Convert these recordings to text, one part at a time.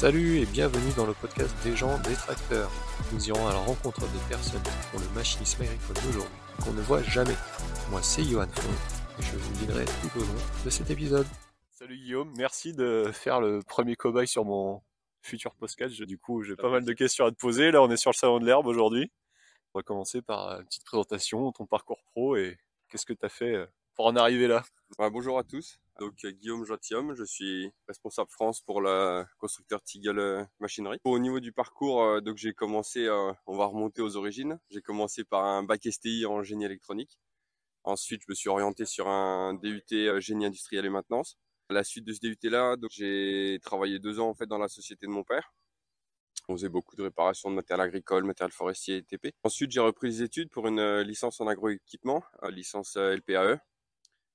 Salut et bienvenue dans le podcast des gens des tracteurs. Nous irons à la rencontre des personnes qui le machinisme agricole d'aujourd'hui qu'on ne voit jamais. Moi c'est Johan Font et je vous guiderai tout au long de cet épisode. Salut Guillaume, merci de faire le premier cobaye sur mon futur podcast. Du coup j'ai pas mal de questions à te poser. Là on est sur le salon de l'herbe aujourd'hui. On va commencer par une petite présentation, ton parcours pro et qu'est-ce que tu as fait euh, en arriver là. bonjour à tous. Donc euh, Guillaume Joitium, je suis responsable France pour le constructeur Tigel euh, Machinerie. Au niveau du parcours, euh, donc j'ai commencé, on va remonter aux origines. J'ai commencé par un bac STI en génie électronique. Ensuite, je me suis orienté sur un DUT génie industriel et maintenance. À la suite de ce DUT là, donc j'ai travaillé deux ans en fait dans la société de mon père. On faisait beaucoup de réparations de matériel agricole, matériel forestier et TP. Ensuite, j'ai repris les études pour une licence en agroéquipement, licence LPAE,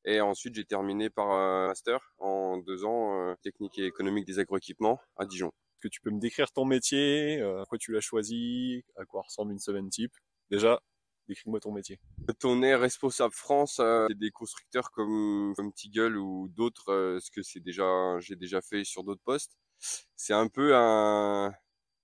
et ensuite, j'ai terminé par un master en deux ans, euh, technique et économique des agroéquipements à Dijon. Est-ce que tu peux me décrire ton métier, euh, pourquoi tu l'as choisi, à quoi ressemble une semaine type? Déjà, décris-moi ton métier. On est responsable France, euh, des constructeurs comme, comme Tigel ou d'autres, ce que c'est déjà, j'ai déjà fait sur d'autres postes? C'est un peu un,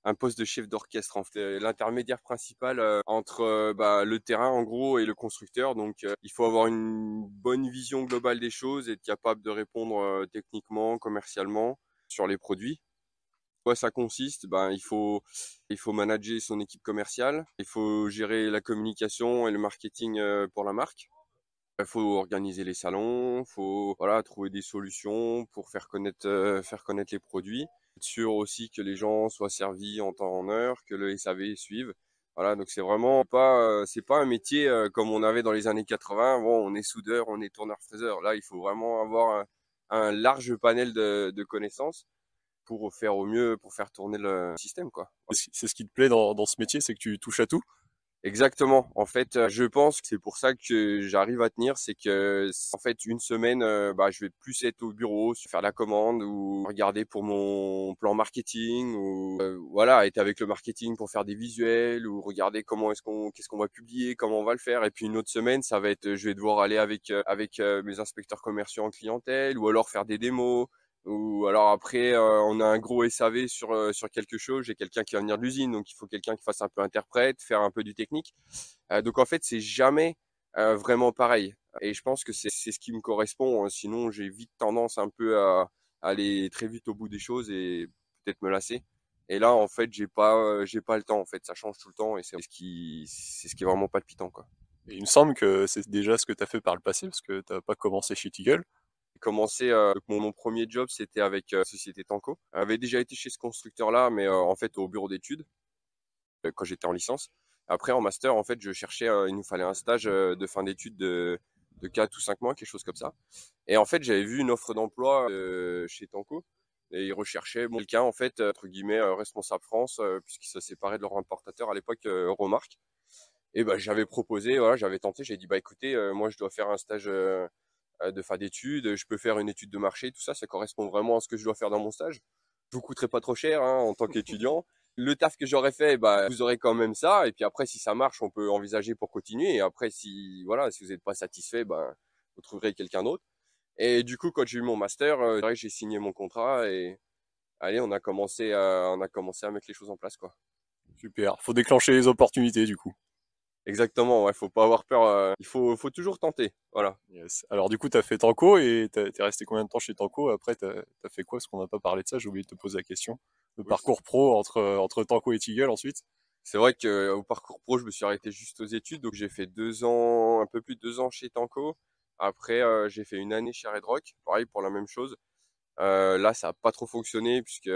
un poste de chef d'orchestre en fait, l'intermédiaire principal euh, entre euh, bah, le terrain en gros et le constructeur. Donc euh, il faut avoir une bonne vision globale des choses, être capable de répondre techniquement, commercialement sur les produits. Quoi ça consiste? Ben il faut il faut manager son équipe commerciale, il faut gérer la communication et le marketing pour la marque. Il faut organiser les salons, faut voilà trouver des solutions pour faire connaître faire connaître les produits sûr aussi que les gens soient servis en temps en heure, que le SAV suive. Voilà, donc c'est vraiment pas, euh, c'est pas un métier euh, comme on avait dans les années 80. Bon, on est soudeur, on est tourneur-fraiseur. Là, il faut vraiment avoir un, large panel de, connaissances pour faire au mieux, pour faire tourner le système, quoi. C'est ce qui te plaît dans ce métier, c'est que tu touches à tout? Exactement. En fait, euh, je pense que c'est pour ça que j'arrive à tenir, c'est que en fait une semaine, euh, bah, je vais plus être au bureau, faire la commande ou regarder pour mon plan marketing ou euh, voilà, être avec le marketing pour faire des visuels ou regarder comment est-ce qu'on qu'est-ce qu'on va publier, comment on va le faire. Et puis une autre semaine, ça va être, je vais devoir aller avec avec mes inspecteurs commerciaux en clientèle ou alors faire des démos ou alors après euh, on a un gros SAV sur euh, sur quelque chose, j'ai quelqu'un qui va venir de l'usine, donc il faut quelqu'un qui fasse un peu interprète, faire un peu du technique. Euh, donc en fait c'est jamais vraiment pareil. Et je pense que c'est c'est ce qui me correspond. Hein. Sinon j'ai vite tendance un peu à, aller très vite au bout des choses et peut-être me lasser. Et là en fait j'ai pas j'ai pas le temps en fait, ça change tout le temps et c'est ce qui c'est ce qui est vraiment palpitant quoi. Il me semble que c'est déjà ce que tu as fait par le passé parce que tu n'as pas commencé chez Tigel commencé euh, mon, premier job c'était avec euh, Société Tanco. J'avais déjà été chez ce constructeur là mais euh, en fait au bureau d'études quand j'étais en licence. Après en master en fait je cherchais il nous fallait un stage de fin d'études de de 4 ou 5 mois quelque chose comme ça. Et en fait j'avais vu une offre d'emploi chez Tanco et ils recherchaient quelqu'un en fait entre guillemets responsable France puisqu'ils se séparaient de leur importateur à l'époque Euromark. Et ben j'avais proposé voilà, j'avais tenté, j'ai dit bah écoutez moi je dois faire un stage euh, de faire d'études, je peux faire une étude de marché, tout ça, ça correspond vraiment à ce que je dois faire dans mon stage. Je vous coûterai pas trop cher hein, en tant qu'étudiant. Le taf que j'aurais fait, bah, vous aurez quand même ça. Et puis après, si ça marche, on peut envisager pour continuer. Et après, si voilà, si vous n'êtes pas satisfait, bah, vous trouverez quelqu'un d'autre. Et du coup, quand j'ai eu mon master, euh, j'ai signé mon contrat et allez, on a commencé à, on a commencé à mettre les choses en place, quoi. Super. Faut déclencher les opportunités, du coup. Exactement, ouais, faut pas avoir peur, euh, il faut, faut toujours tenter, voilà. Alors du coup, tu as fait Tanco et tu es resté combien de temps chez Tanco? Après, tu as, fait quoi? Parce qu'on n'a pas parlé de ça, j'ai oublié de te poser la question. Le parcours pro entre, entre Tanco et Tigel ensuite? C'est vrai que euh, au parcours pro, je me suis arrêté juste aux études, donc j'ai fait deux ans, un peu plus de deux ans chez Tanco. Après, euh, j'ai fait une année chez Red Rock, pareil pour la même chose. là, ça a pas trop fonctionné puisque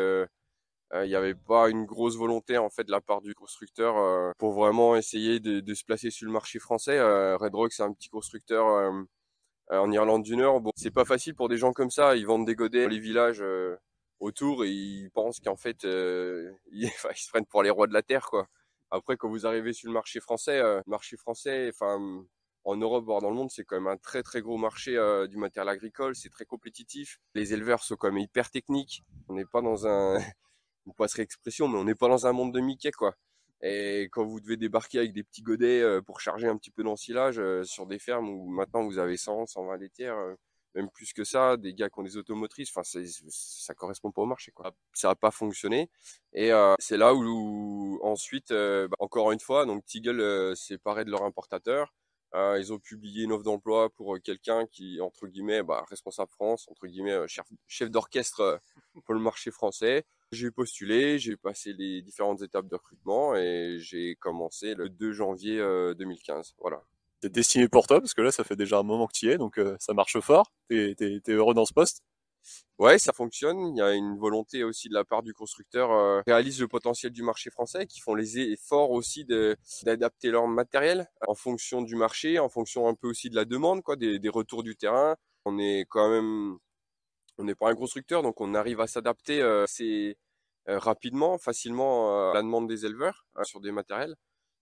euh, il n'y avait pas une grosse volonté en fait de la part du constructeur euh, pour vraiment essayer de, de, se placer sur le marché français. Euh, Red Rock c'est un petit constructeur en Irlande du Nord. Bon, c'est pas facile pour des gens comme ça. Ils vendent des godets dans les villages autour et ils pensent qu'en fait ils, se prennent pour les rois de la terre quoi. Après quand vous arrivez sur le marché français, marché français, enfin en Europe, voire dans le monde, c'est quand même un très très gros marché du matériel agricole. C'est très compétitif. Les éleveurs sont quand même hyper techniques. On n'est pas dans un vous passerez expression, mais on n'est pas dans un monde de Mickey, quoi. Et quand vous devez débarquer avec des petits godets euh, pour charger un petit peu d'ensilage euh, sur des fermes où maintenant vous avez 100, 120 laitières, euh, même plus que ça, des gars qui ont des automotrices. Enfin, ça correspond pas au marché, quoi. Ça a pas fonctionné. Et c'est là où, ensuite, bah, encore une fois, donc euh, s'est paré de leur importateur. Ils ont publié une offre d'emploi pour quelqu'un qui, entre guillemets, bah, responsable France, entre guillemets, chef, chef d'orchestre pour le marché français. J'ai postulé, j'ai passé les différentes étapes de recrutement et j'ai commencé le 2 janvier 2015. Voilà c'est destiné pour toi parce que là, ça fait déjà un moment que tu y es, donc euh, ça marche fort. T'es es, heureux dans ce poste Ouais, ça fonctionne. Il y a une volonté aussi de la part du constructeur euh, réalise le potentiel du marché français, qui font les efforts aussi d'adapter leur matériel en fonction du marché, en fonction un peu aussi de la demande, quoi, des, retours du terrain. On est quand même, on n'est pas un constructeur, donc on arrive à s'adapter euh, assez euh, rapidement, facilement à la demande des éleveurs sur des matériels.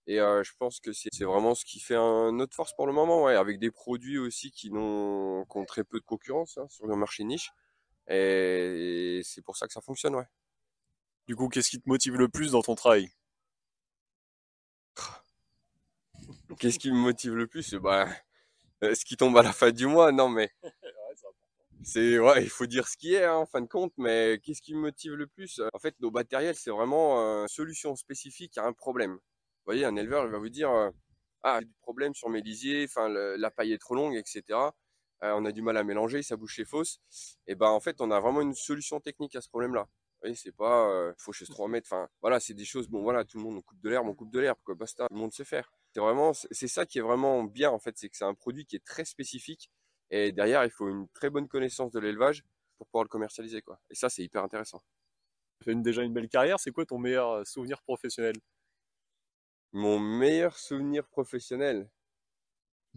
Et euh, je pense que c'est vraiment ce qui fait notre force pour le moment, ouais, avec des produits aussi qui, n'ont, qui ont très peu de concurrence hein, sur le marché niche. Et, c'est pour ça que ça fonctionne, ouais. Du coup, qu'est-ce qui te motive le plus dans ton travail? Qu'est-ce qui me motive le plus? Bah, euh, Ce qui tombe à la fin du mois, non mais c'est ouais, il faut dire ce qui est hein, en fin de compte, mais qu'est-ce qui me motive le plus? En fait, nos matériels, c'est vraiment une solution spécifique à un problème. Voyez, un éleveur, il va vous dire, euh, ah, j'ai du problème sur mes lisiers, enfin, la paille est trop longue, etc. Euh, on a du mal à mélanger, sa bouche est fausse. Et ben, en fait, on a vraiment une solution technique à ce problème-là. Vous c'est pas euh, faucher 3 mètres. Enfin, voilà, c'est des choses. Bon, voilà, tout le monde on coupe de l'herbe, on coupe de l'herbe, quoi. Basta, tout le monde sait faire. C'est vraiment, c'est ça qui est vraiment bien en fait, c'est que c'est un produit qui est très spécifique. Et derrière, il faut une très bonne connaissance de l'élevage pour pouvoir le commercialiser, quoi. Et ça, c'est hyper intéressant. Tu fais déjà une belle carrière. C'est quoi ton meilleur souvenir professionnel? Mon meilleur souvenir professionnel?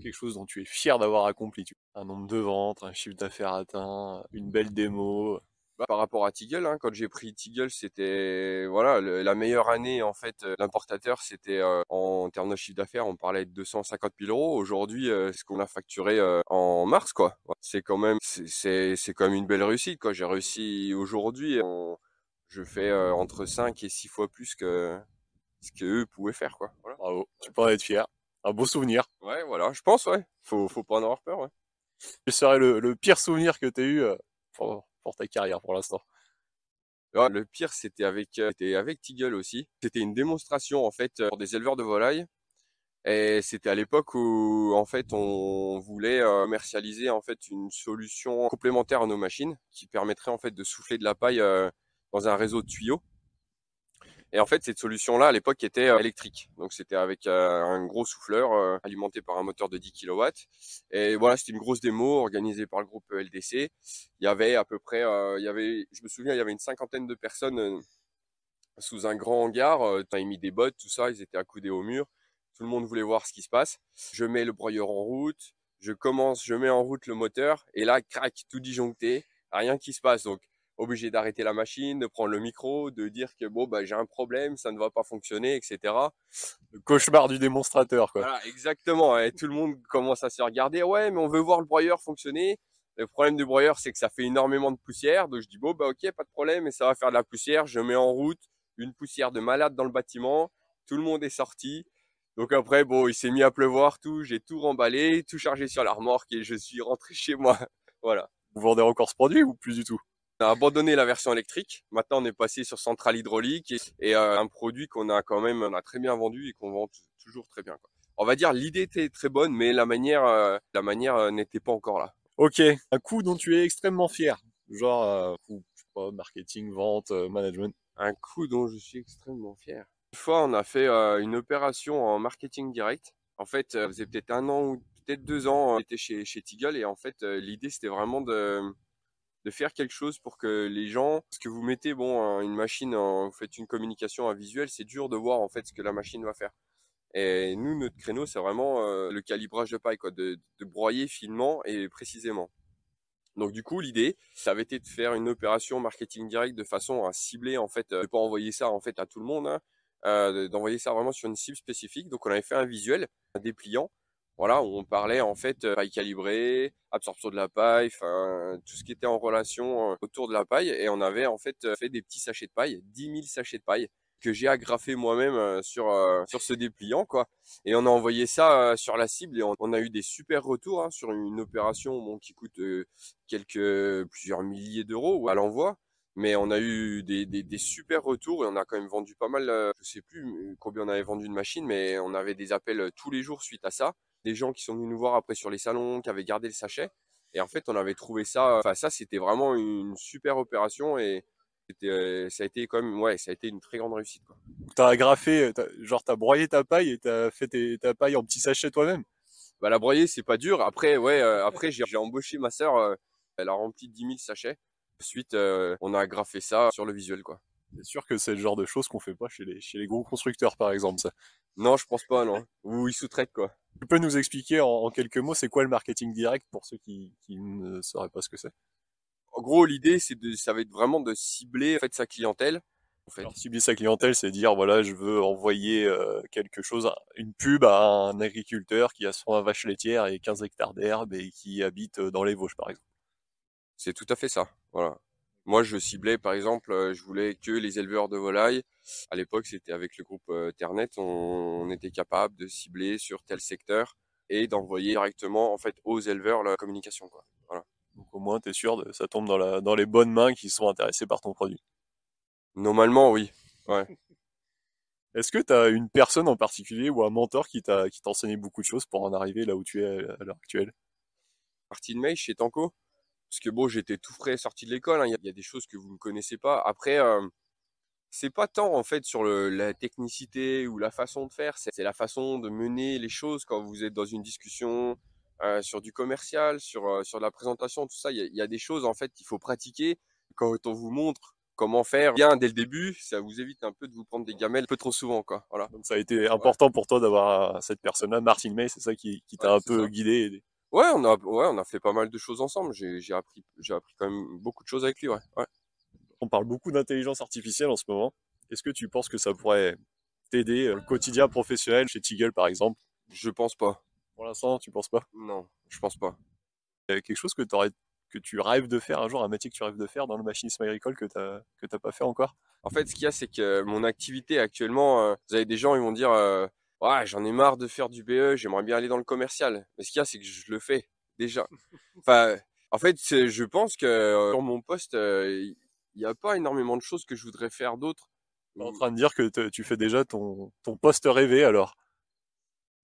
Quelque chose dont tu es fier d'avoir accompli. Un nombre de ventes, un chiffre d'affaires atteint, une belle démo. Bah, par rapport à Tiggle, hein, quand j'ai pris Tiggle, c'était voilà la meilleure année en fait. Euh, l'importateur, c'était euh, en termes de chiffre d'affaires, on parlait de 250 000 euros. Aujourd'hui, euh, ce qu'on a facturé en mars, quoi. C'est quand même c'est c'est quand même une belle réussite, quoi. J'ai réussi aujourd'hui. Je fais entre 5 et 6 fois plus que ce qu'eux pouvaient faire, quoi. Bravo, tu peux en être fier. Un beau souvenir. Ouais, voilà, je pense, ouais. Faut, faut pas en avoir peur, ouais. Quel serait le, pire souvenir que tu as eu euh, pour, ta carrière pour l'instant? Le pire, c'était avec, euh, avec Tiggle aussi. C'était une démonstration, en fait, pour des éleveurs de volailles. Et c'était à l'époque où, en fait, on voulait euh, commercialiser, en fait, une solution complémentaire à nos machines qui permettrait, en fait, de souffler de la paille dans un réseau de tuyaux. Et en fait, cette solution-là, à l'époque, était euh, électrique. Donc, c'était avec euh, un gros souffleur euh, alimenté par un moteur de 10 kW. Et voilà, c'était une grosse démo organisée par le groupe LDC. Il y avait à peu près, il y avait, je me souviens, il y avait une cinquantaine de personnes sous un grand hangar. Ils mis des bottes, tout ça, ils étaient accoudés au mur. Tout le monde voulait voir ce qui se passe. Je mets le broyeur en route. Je commence, je mets en route le moteur. Et là, crac, tout disjoncté. Rien qui se passe. Donc, obligé d'arrêter la machine, de prendre le micro, de dire que bon bah j'ai un problème, ça ne va pas fonctionner, etc. Le cauchemar du démonstrateur quoi. Voilà, exactement. Et tout le monde commence à se regarder. Ouais, mais on veut voir le broyeur fonctionner. Le problème du broyeur, c'est que ça fait énormément de poussière. Donc je dis bon bah ok, pas de problème, et ça va faire de la poussière. Je mets en route une poussière de malade dans le bâtiment. Tout le monde est sorti. Donc après, bon, il s'est mis à pleuvoir, tout. J'ai tout remballé, tout chargé sur la remorque et je suis rentré chez moi. voilà. Vous vendez encore ce produit ou plus du tout? On a abandonné la version électrique. Maintenant, on est passé sur centrale hydraulique et, euh, un produit qu'on a quand même, on a très bien vendu et qu'on vend toujours très bien. Quoi. On va dire l'idée était très bonne, mais la manière, euh, la manière euh, n'était pas encore là. Ok, un coup dont tu es extrêmement fier, genre je sais pas, marketing, vente, management. Un coup dont je suis extrêmement fier. Une fois, on a fait une opération en marketing direct. En fait, ça faisait peut-être un an ou peut-être deux ans, on était chez, chez Tiggle et en fait, l'idée c'était vraiment de de faire quelque chose pour que les gens, ce que vous mettez, bon, une machine, vous faites une communication, un visuel, c'est dur de voir en fait ce que la machine va faire. Et nous, notre créneau, c'est vraiment euh, le calibrage de paille, quoi, de, broyer finement et précisément. Donc du coup, l'idée, ça avait été de faire une opération marketing direct de façon à cibler en fait, euh, de pas envoyer ça en fait à tout le monde, hein, euh, d'envoyer ça vraiment sur une cible spécifique. Donc on avait fait un visuel dépliant voilà, on parlait en fait euh, paille calibrée, absorption de la paille, enfin tout ce qui était en relation euh, autour de la paille, et on avait en fait euh, fait des petits sachets de paille, 10 000 sachets de paille, que j'ai agrafé moi-même sur sur ce dépliant quoi. Et on a envoyé ça sur la cible et on, a eu des super retours hein, sur une opération qui coûte quelques plusieurs milliers d'euros à l'envoi. Mais on a eu des, des, des, super retours et on a quand même vendu pas mal. je sais plus combien on avait vendu de machines, mais on avait des appels tous les jours suite à ça. Des gens qui sont venus nous voir après sur les salons, qui avaient gardé le sachet. Et en fait, on avait trouvé ça. Enfin, ça, c'était vraiment une super opération et euh, ça a été quand même, ouais, ça a été une très grande réussite. Quoi. T'as agrafé, as, genre t'as broyé ta paille et t'as fait ta paille en petits sachets toi-même. Bah la broyer c'est pas dur. Après ouais, euh, après j'ai embauché ma sœur, euh, elle a rempli 10 000 sachets. Ensuite on a agrafé ça sur le visuel quoi. C'est sûr que c'est le genre de choses qu'on fait pas chez les chez les gros constructeurs par exemple ça. Non je pense pas non. Ou ils sous-traitent quoi. Tu peux nous expliquer en, quelques mots c'est quoi le marketing direct pour ceux qui, qui ne sauraient pas ce que c'est? En gros, l'idée, c'est de, ça va être vraiment de cibler en fait sa clientèle. En fait. Alors, cibler sa clientèle, c'est dire voilà, je veux envoyer euh, quelque chose, une pub à un agriculteur qui a son vache laitière et 15 hectares d'herbe et qui habite euh, dans les Vosges, par exemple. C'est tout à fait ça. Voilà. Moi, je ciblais, par exemple, euh, je voulais que les éleveurs de volailles. À l'époque, c'était avec le groupe Ternet, on, on était capable de cibler sur tel secteur et d'envoyer directement en fait aux éleveurs la communication. Quoi. Voilà. Donc au moins, tu es sûr que ça tombe dans, la, dans les bonnes mains qui sont intéressées par ton produit. Normalement, oui. Ouais. Est-ce que tu as une personne en particulier ou un mentor qui t'a qui enseigné beaucoup de choses pour en arriver là où tu es à l'heure actuelle? Partie de May chez Tanko. Parce que bon, j'étais tout frais sorti de l'école. Hein. Il y, a des choses que vous ne connaissez pas. Après, euh, c'est pas tant en fait sur le, la technicité ou la façon de faire. C'est la façon de mener les choses quand vous êtes dans une discussion, euh, sur du commercial, sur euh, sur la présentation, tout ça. Il y a, y a, des choses en fait qu'il faut pratiquer. Quand on vous montre comment faire bien dès le début, ça vous évite un peu de vous prendre des gamelles un peu trop souvent, quoi. Voilà. Donc ça a été important pour toi d'avoir euh, cette personne-là, Martin May, c'est ça qui, qui t'a un peu guidé. Ouais, on a ouais, on a fait pas mal de choses ensemble. J'ai j'ai appris j'ai appris quand même beaucoup de choses avec lui, ouais. ouais. On parle beaucoup d'intelligence artificielle en ce moment. Est-ce que tu penses que ça pourrait t'aider au quotidien professionnel chez Tiggle par exemple? Je pense pas. Pour l'instant, tu penses pas? Non, je pense pas. Il y a quelque chose que, aurais, que tu rêves de faire un jour, un métier que tu rêves de faire dans le machinisme agricole que tu n'as pas fait encore? En fait, ce qu'il y a, c'est que mon activité actuellement, euh, vous avez des gens, ils vont dire euh, Ouais, j'en ai marre de faire du BE, j'aimerais bien aller dans le commercial. Mais ce qu'il y a, c'est que je le fais déjà. enfin, en fait, je pense que euh, sur mon poste, il n'y a pas énormément de choses que je voudrais faire d'autres. Tu es en train de dire que tu fais déjà ton, ton poste rêvé alors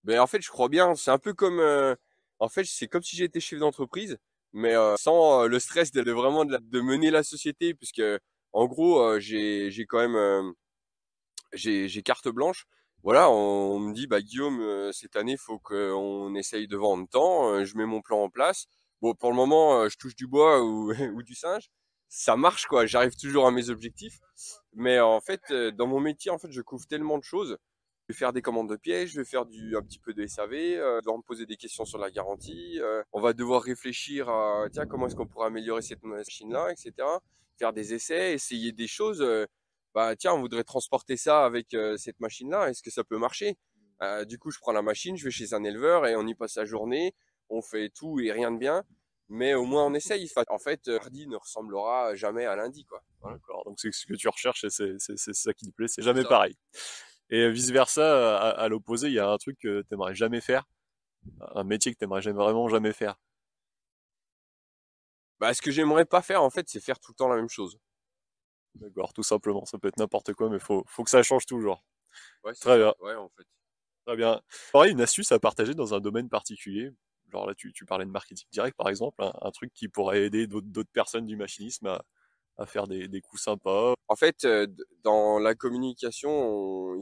ben en fait, je crois bien. C'est un peu comme, euh, en fait, c'est comme si j'étais chef d'entreprise, mais euh, sans euh, le stress de, vraiment de, de, mener la société, puisque en gros, j'ai j'ai quand même j'ai j'ai carte blanche. Voilà, on, me dit bah Guillaume, cette année, faut qu'on essaye de vendre tant. je mets mon plan en place. Bon, pour le moment, je touche du bois ou, ou du singe. Ça marche quoi. J'arrive toujours à mes objectifs. Mais en fait, dans mon métier, en fait, je couvre tellement de choses je vais faire des commandes de pièges, je vais faire du, un petit peu de SAV, euh, devoir me poser des questions sur la garantie. Euh, on va devoir réfléchir à tiens comment est-ce qu'on pourrait améliorer cette machine-là, etc. Faire des essais, essayer des choses. Euh, bah tiens, on voudrait transporter ça avec euh, cette machine-là. Est-ce que ça peut marcher? Euh, Du coup, je prends la machine, je vais chez un éleveur et on y passe la journée. On fait tout et rien de bien, mais au moins on essaye. En fait, mardi ne ressemblera jamais à lundi, quoi. D'accord. Donc c'est ce que tu recherches et c'est ça qui te plaît. C'est jamais pareil. Et vice versa, à, l'opposé, il y a un truc que t'aimerais jamais faire, un métier que t'aimerais vraiment jamais faire? Bah, ce que j'aimerais pas faire, en fait, c'est faire tout le temps la même chose. D'accord, tout simplement. Ça peut être n'importe quoi, mais faut, faut que ça change toujours. Ouais, Très bien. Ouais, en fait. Très bien. Pareil, une astuce à partager dans un domaine particulier. Genre là, tu, tu parlais de marketing direct, par exemple, un, truc qui pourrait aider d'autres personnes du machinisme à, à faire des, des coups sympas. En fait, euh, dans la communication,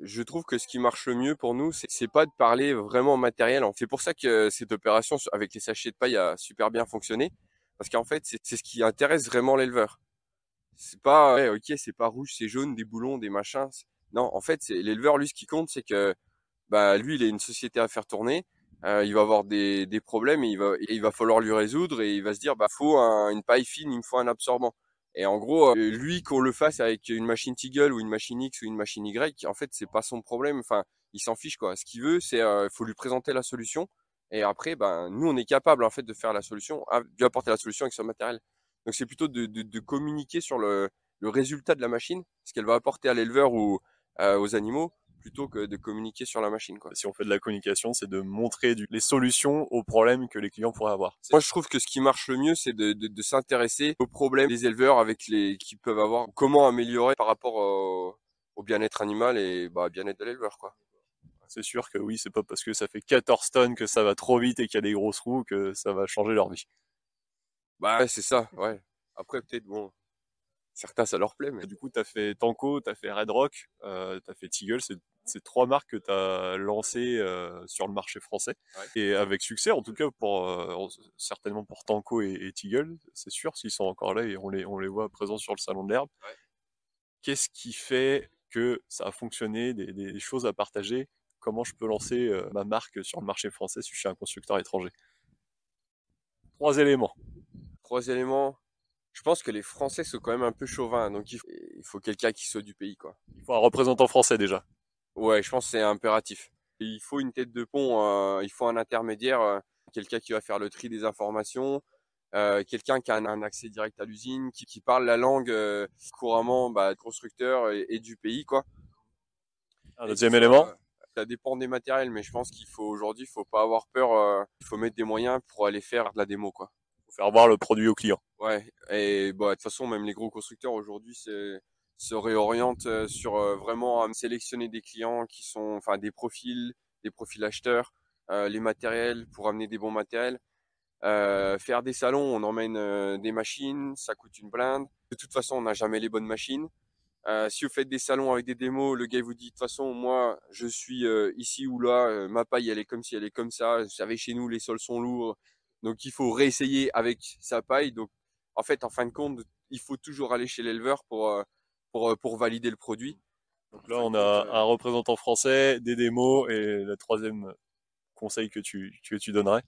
je trouve que ce qui marche le mieux pour nous, c'est pas de parler vraiment matériel. C'est pour ça que cette opération avec les sachets de paille a super bien fonctionné, parce qu'en fait, c'est ce qui intéresse vraiment l'éleveur. C'est pas, ouais, ok, c'est pas rouge, c'est jaune, des boulons, des machins. Non, en fait, l'éleveur, lui, ce qui compte, c'est que, bah, lui, il a une société à faire tourner euh, il va avoir des, des problèmes et il va, il va falloir lui résoudre et il va se dire bah faut une paille fine, il me faut un absorbant. Et en gros, euh, lui qu'on le fasse avec une machine Tiggle ou une machine X ou une machine Y, en fait c'est pas son problème. Enfin, il s'en fiche quoi. Ce qu'il veut, c'est euh, faut lui présenter la solution et après ben nous on est capable en fait de faire la solution, de lui apporter la solution avec son matériel. Donc c'est plutôt de, de, de, communiquer sur le le résultat de la machine, ce qu'elle va apporter à l'éleveur ou aux animaux, plutôt que de communiquer sur la machine. Quoi. Si on fait de la communication, c'est de montrer les solutions aux problèmes que les clients pourraient avoir. Moi, je trouve que ce qui marche le mieux, c'est de, s'intéresser aux problèmes des éleveurs avec les qui peuvent avoir, comment améliorer par rapport au, bien-être animal et bah, bien-être de l'éleveur. quoi. C'est sûr que oui, c'est pas parce que ça fait 14 tonnes que ça va trop vite et qu'il y a des grosses roues que ça va changer leur vie. Bah c'est ça, ouais. Après peut-être bon, certains ça leur plaît, mais du coup tu as fait Tanko, tu as fait Red Rock, euh, tu as fait Teagle, c'est trois marques que tu as lancées euh, sur le marché français et avec succès en tout cas pour euh, certainement pour Tanko et, et Teagle, c'est sûr s'ils sont encore là et on les on les voit présents sur le salon de l'herbe. Qu'est-ce qui fait que ça a fonctionné, des, des choses à partager? Comment je peux lancer euh, ma marque sur le marché français si je suis un constructeur étranger? Trois éléments. Trois éléments. Je pense que les Français sont quand même un peu chauvins, donc il faut, quelqu'un qui soit du pays, quoi. Il faut un représentant français déjà. Ouais, je pense que c'est impératif. Il faut une tête de pont, euh, il faut un intermédiaire, euh, quelqu'un qui va faire le tri des informations, quelqu'un qui a un, accès direct à l'usine, qui, parle la langue couramment bah, constructeur et, et, du pays, quoi. Un deuxième élément ça dépend des matériels, mais je pense qu'il faut aujourd'hui, il faut pas avoir peur. Euh, il faut mettre des moyens pour aller faire de la démo, quoi. Faire voir le produit au client. Ouais. Et bah de toute façon, même les gros constructeurs aujourd'hui, se réorientent euh, sur euh, vraiment à sélectionner des clients qui sont, enfin, des profils, des profils acheteurs, les matériels pour amener des bons matériels. faire des salons, on emmène des machines, ça coûte une blinde. De toute façon, on n'a jamais les bonnes machines. Euh, si vous faites des salons avec des démos, le gars vous dit de toute façon moi je suis euh, ici ou là, euh, ma paille elle est comme si elle est comme ça. Vous savez chez nous les sols sont lourds, donc il faut réessayer avec sa paille. Donc en fait en fin de compte il faut toujours aller chez l'éleveur pour pour pour valider le produit. Donc là on a un représentant français, des démos et le troisième conseil que tu que tu donnerais.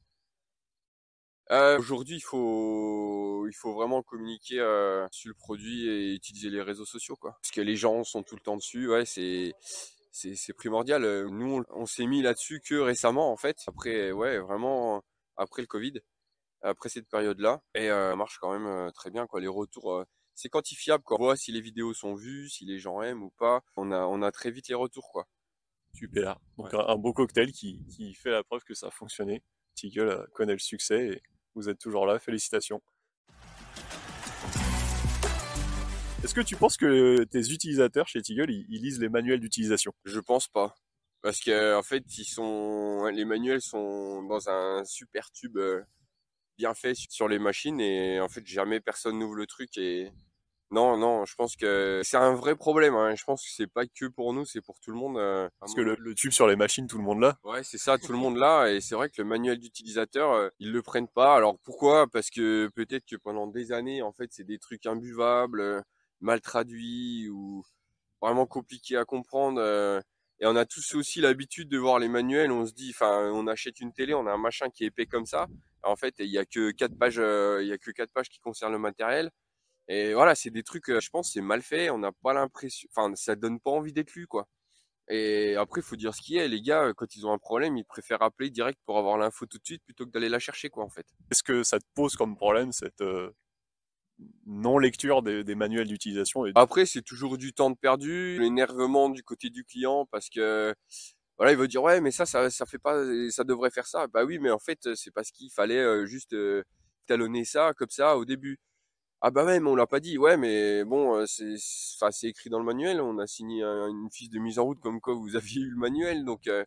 Euh, Aujourd'hui, il faut, il faut vraiment communiquer euh, sur le produit et utiliser les réseaux sociaux, quoi. Parce que les gens sont tout le temps dessus. Ouais, c'est, c'est, c'est primordial. Euh, nous, on, s'est mis là-dessus que récemment, en fait. Après, ouais, vraiment après le Covid, après cette période-là, et euh, ça marche quand même euh, très bien, quoi. Les retours, c'est quantifiable, quoi. On voit si les vidéos sont vues, si les gens aiment ou pas. On a, on a très vite les retours, quoi. Super. Donc un, beau cocktail qui, qui fait la preuve que ça a fonctionné. Tiggle connaît le succès et vous êtes toujours là, félicitations. Est-ce que tu penses que tes utilisateurs chez Tiggle, ils, lisent les manuels d'utilisation? Je pense pas. Parce qu'en en fait, ils sont, les manuels sont dans un super tube euh, bien fait sur les machines et en fait, jamais personne n'ouvre le truc et non, non, je pense que c'est un vrai problème. Hein. Je pense que c'est pas que pour nous, c'est pour tout le monde. Euh, Parce que le, tube sur les machines, tout le monde l'a. Ouais, c'est ça, tout le monde l'a. Et c'est vrai que le manuel d'utilisateur, euh, ils le prennent pas. Alors pourquoi? Parce que peut-être que pendant des années, en fait, c'est des trucs imbuvables, mal traduits ou vraiment compliqués à comprendre. Et on a tous aussi l'habitude de voir les manuels. On se dit, enfin, on achète une télé, on a un machin qui est épais comme ça. En fait, il y a que quatre pages, il y a que quatre pages qui concernent le matériel. Et voilà, c'est des trucs, je pense, c'est mal fait. On n'a pas l'impression, enfin, ça donne pas envie d'être lu, quoi. Et après, il faut dire ce qui est. Les gars, quand ils ont un problème, ils préfèrent appeler direct pour avoir l'info tout de suite plutôt que d'aller la chercher, quoi, en fait. Est-ce que ça te pose comme problème cette non-lecture des, manuels d'utilisation Après, c'est toujours du temps de perdu, l'énervement du côté du client parce que voilà, il veut dire ouais, mais ça, ça, ça fait pas, ça devrait faire ça. Bah oui, mais en fait, c'est parce qu'il fallait juste talonner ça comme ça au début. Ah bah ouais, mais on l'a pas dit. Ouais, mais bon, euh, c'est, enfin, c'est écrit dans le manuel. On a signé une fiche de mise en route comme quoi vous aviez eu le manuel. Donc, euh,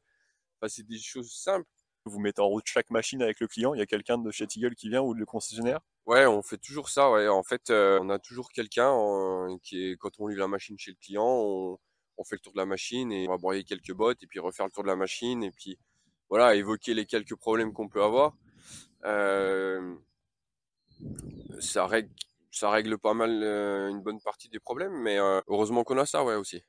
c'est des choses simples. Vous mettez en route chaque machine avec le client. Il y a quelqu'un de chez Tiggle qui vient ou le concessionnaire? Ouais, on fait toujours ça. Ouais, en fait, euh, on a toujours quelqu'un qui est quand on livre la machine chez le client, on, on, fait le tour de la machine et on va broyer quelques bottes et puis refaire le tour de la machine et puis voilà, évoquer les quelques problèmes qu'on peut avoir. Euh, ça règle ça règle pas mal euh, une bonne partie des problèmes, mais heureusement qu'on a ça, ouais, aussi.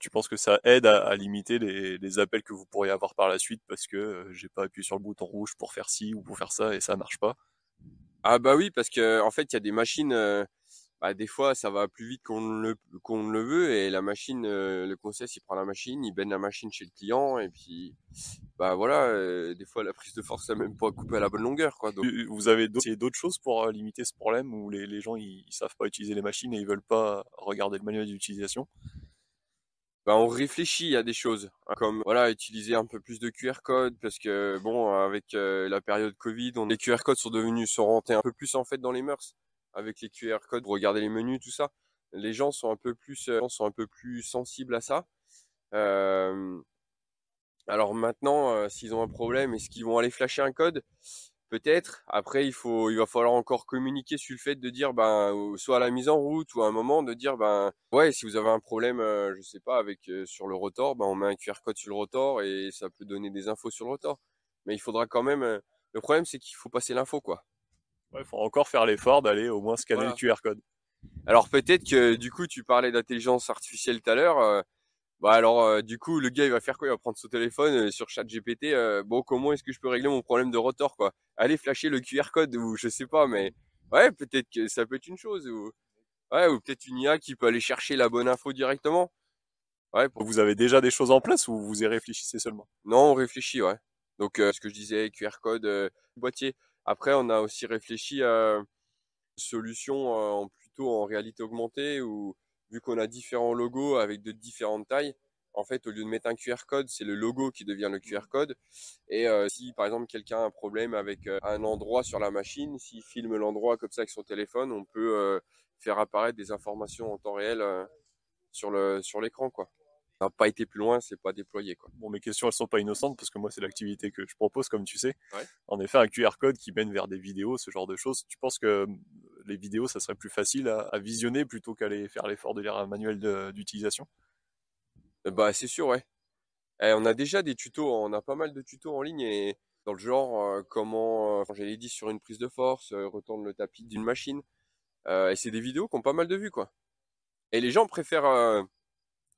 tu penses que ça aide à, limiter les, appels que vous pourriez avoir par la suite parce que j'ai pas appuyé sur le bouton rouge pour faire ci ou pour faire ça et ça marche pas? Ah bah oui, parce que en fait, il y a des machines. bah, des fois, ça va plus vite qu'on le, qu'on le veut et la machine, euh, le conseil, il prend la machine, il baigne la machine chez le client et puis, bah voilà, euh, des fois la prise de force, ça même pas coupé à la bonne longueur, quoi. Donc, Vous avez d'autres choses pour euh, limiter ce problème où les, les gens ils savent pas utiliser les machines et ils veulent pas regarder le manuel d'utilisation? Bah, on réfléchit à des choses, hein, comme voilà, utiliser un peu plus de QR code parce que bon, avec la période Covid, on, les QR codes sont devenus sont rentrés un peu plus en fait dans les mœurs avec les QR codes, regarder les menus, tout ça. Les gens sont un peu plus, euh, sont un peu plus sensibles à ça. Euh, alors maintenant, euh, s'ils ont un problème, est-ce qu'ils vont aller flasher un code? Peut-être. Après, il faut, il va falloir encore communiquer sur le fait de dire, ben, soit à la mise en route ou à un moment de dire, ben, ouais, si vous avez un problème, je sais pas, avec sur le rotor, ben, on met un QR code sur le rotor et ça peut donner des infos sur le rotor. Mais il faudra quand même. le problème, c'est qu'il faut passer l'info, quoi. Il faut encore faire l'effort d'aller au moins scanner le QR code. Alors peut-être que du coup, tu parlais d'intelligence artificielle tout à l'heure. Euh, bah alors euh, du coup, le gars il va faire quoi? Il va prendre son téléphone euh, sur ChatGPT. bon, comment est-ce que je peux régler mon problème de rotor quoi? Allez flasher le QR code ou je sais pas, mais ouais, peut-être que ça peut être une chose ou ouais, ou peut-être une IA qui peut aller chercher la bonne info directement. Ouais. Vous avez déjà des choses en place ou vous y réfléchissez seulement? Non, on réfléchit, ouais. Donc ce que je disais, QR code, boîtier. Après, on a aussi réfléchi à une solution en, plutôt en réalité augmentée où, vu qu'on a différents logos avec de différentes tailles, en fait, au lieu de mettre un QR code, c'est le logo qui devient le QR code. Et euh, si, par exemple, quelqu'un a un problème avec euh, un endroit sur la machine, s'il filme l'endroit comme ça avec son téléphone, on peut euh, faire apparaître des informations en temps réel sur le sur l'écran, quoi n'a pas été plus loin, c'est pas déployé. Quoi. Bon, mes questions, elles sont pas innocentes parce que moi, c'est l'activité que je propose, comme tu sais. En effet, un QR code qui mène vers des vidéos, ce genre de choses. Tu penses que hum, les vidéos, ça serait plus facile à, visionner plutôt qu'aller faire l'effort de lire un manuel d'utilisation? Euh, Bah, c'est sûr, ouais. Et eh, on a déjà des tutos, on a pas mal de tutos en ligne et dans le genre euh, comment, euh, j'allais dit sur une prise de force, retourne le tapis d'une machine. et c'est des vidéos qui ont pas mal de vues, quoi. Et les gens préfèrent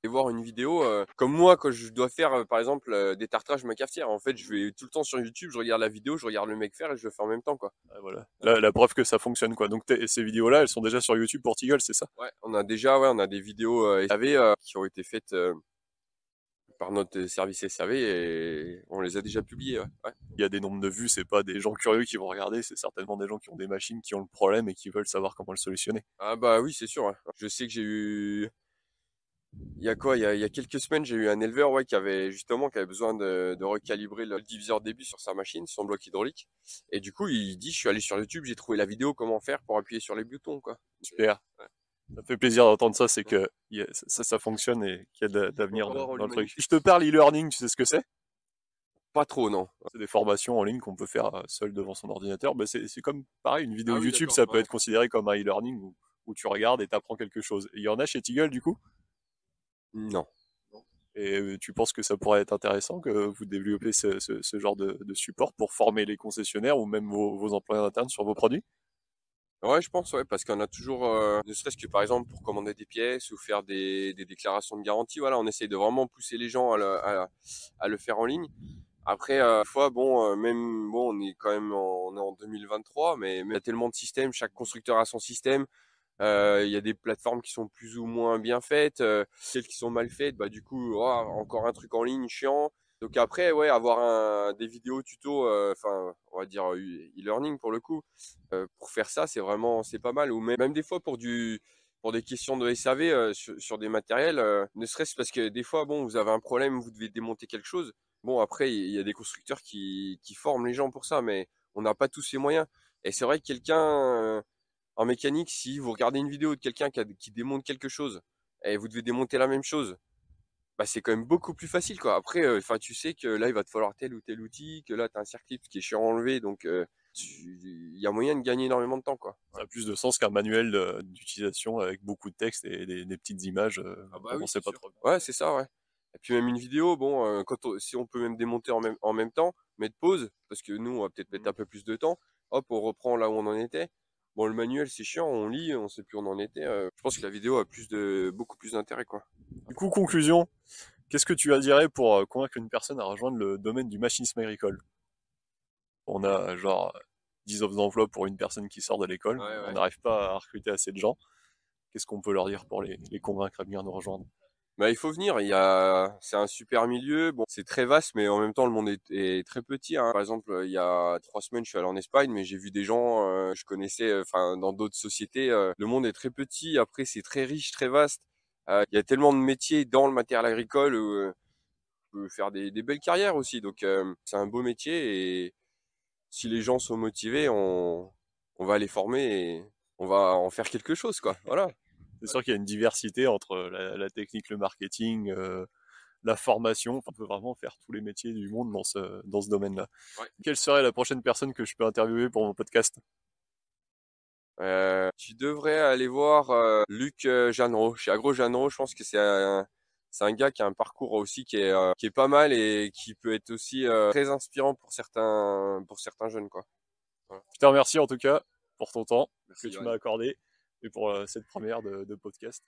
voir une vidéo euh, comme moi quand je dois faire euh, par exemple euh, des tartrages ma cafetière. En fait je vais tout le temps sur YouTube je regarde la vidéo je regarde le mec faire et je le fais en même temps quoi. Voilà. La, preuve que ça fonctionne quoi. Donc ces vidéos là elles sont déjà sur YouTube pour Tigol c'est ça? Ouais on a déjà ouais on a des vidéos SAV qui ont été faites par notre service SAV et on les a déjà publiées ouais. il y a des nombres de vues c'est pas des gens curieux qui vont regarder c'est certainement des gens qui ont des machines qui ont le problème et qui veulent savoir comment le solutionner. Ah bah oui c'est sûr je sais que j'ai eu il y a quoi? Il y a, quelques semaines, j'ai eu un éleveur ouais, qui avait justement qui avait besoin de, recalibrer le diviseur début sur sa machine, son bloc hydraulique. Et du coup, il dit, je suis allé sur YouTube, j'ai trouvé la vidéo comment faire pour appuyer sur les boutons. Quoi. Super. Ça fait plaisir d'entendre ça, c'est que ça, ça fonctionne et qu'il y a d'avenir dans, le truc. Je te parle e-learning, tu sais ce que c'est? Pas trop, non. C'est des formations en ligne qu'on peut faire euh, seul devant son ordinateur. Bah, c'est comme pareil, une vidéo ah YouTube, ça peut être considéré comme un e-learning où, où, tu regardes et tu apprends quelque chose. il y en a chez Tiggle du coup? Non. Et tu penses que ça pourrait être intéressant que vous développiez ce, genre de, support pour former les concessionnaires ou même vos, employés internes sur vos produits? Ouais, je pense, ouais, parce qu'on a toujours, ne serait-ce que par exemple pour commander des pièces ou faire des, déclarations de garantie, voilà, on essaye de vraiment pousser les gens à, le faire en ligne. Après, euh, fois, bon, même, bon, on est quand même en, on est en 2023, mais, mais il y a tellement de systèmes, chaque constructeur a son système. Euh, il y a des plateformes qui sont plus ou moins bien faites, euh, celles qui sont mal faites, bah du coup oh, encore un truc en ligne chiant. Donc après ouais avoir des vidéos tuto, euh, enfin on va dire e-learning pour le coup, pour faire ça c'est vraiment c'est pas mal ou même, des fois pour du pour des questions de SAV sur, sur, des matériels, ne serait-ce parce que des fois bon vous avez un problème, vous devez démonter quelque chose. Bon après il y a des constructeurs qui, qui forment les gens pour ça, mais on n'a pas tous ces moyens. Et c'est vrai que quelqu'un en mécanique, si vous regardez une vidéo de quelqu'un qui, démonte quelque chose et vous devez démonter la même chose, bah c'est quand même beaucoup plus facile quoi. Après, euh, enfin tu sais que là il va te falloir tel ou tel outil, que là tu as un circuit qui est chiant à enlever, donc euh, il y a moyen de gagner énormément de temps quoi. Ça a plus de sens qu'un manuel d'utilisation avec beaucoup de texte et des, petites images. Euh, ah bah oui, sait pas trop. Ouais, c'est ça, ouais. Et puis même une vidéo, bon, quand si on peut même démonter en même, en même temps, mettre pause, parce que nous on va peut-être mettre mmh. un peu plus de temps, hop, on reprend là où on en était. Bon, le manuel, c'est chiant, on lit, on sait plus où on en était. Euh, je pense que la vidéo a plus de, beaucoup plus d'intérêt, quoi. Du coup, conclusion, qu'est-ce que tu as dirais pour euh, convaincre une personne à rejoindre le domaine du machinisme agricole? On a genre 10 offres d'emploi pour une personne qui sort de l'école, on n'arrive pas à recruter assez de gens. qu'est-ce qu'on peut leur dire pour les, les convaincre à venir nous rejoindre? Bah, il faut venir. Il y a, c'est un super milieu. Bon, c'est très vaste, mais en même temps, le monde est, très petit. Hein. Par exemple, il y a trois semaines, je suis allé en Espagne, mais j'ai vu des gens, euh, je connaissais, euh, enfin, dans d'autres sociétés. Euh, le monde est très petit. Après, c'est très riche, très vaste. il y a tellement de métiers dans le matériel agricole où on peut faire des, des belles carrières aussi. Donc, c'est un beau métier et si les gens sont motivés, on, on va les former et on va en faire quelque chose, quoi. Voilà. C'est sûr qu'il y a une diversité entre la, technique, le marketing, euh, la formation. on peut vraiment faire tous les métiers du monde dans ce, dans ce domaine-là. Quelle serait la prochaine personne que je peux interviewer pour mon podcast? Euh, Tu devrais aller voir euh, Luc Jeannero. Chez Agro Jeannero, je pense que c'est un, c'est un gars qui a un parcours aussi qui est, qui est pas mal et qui peut être aussi très inspirant pour certains, pour certains jeunes. Quoi. Je te remercie en tout cas pour ton temps que tu m'as accordé et pour euh, cette première de, de podcast.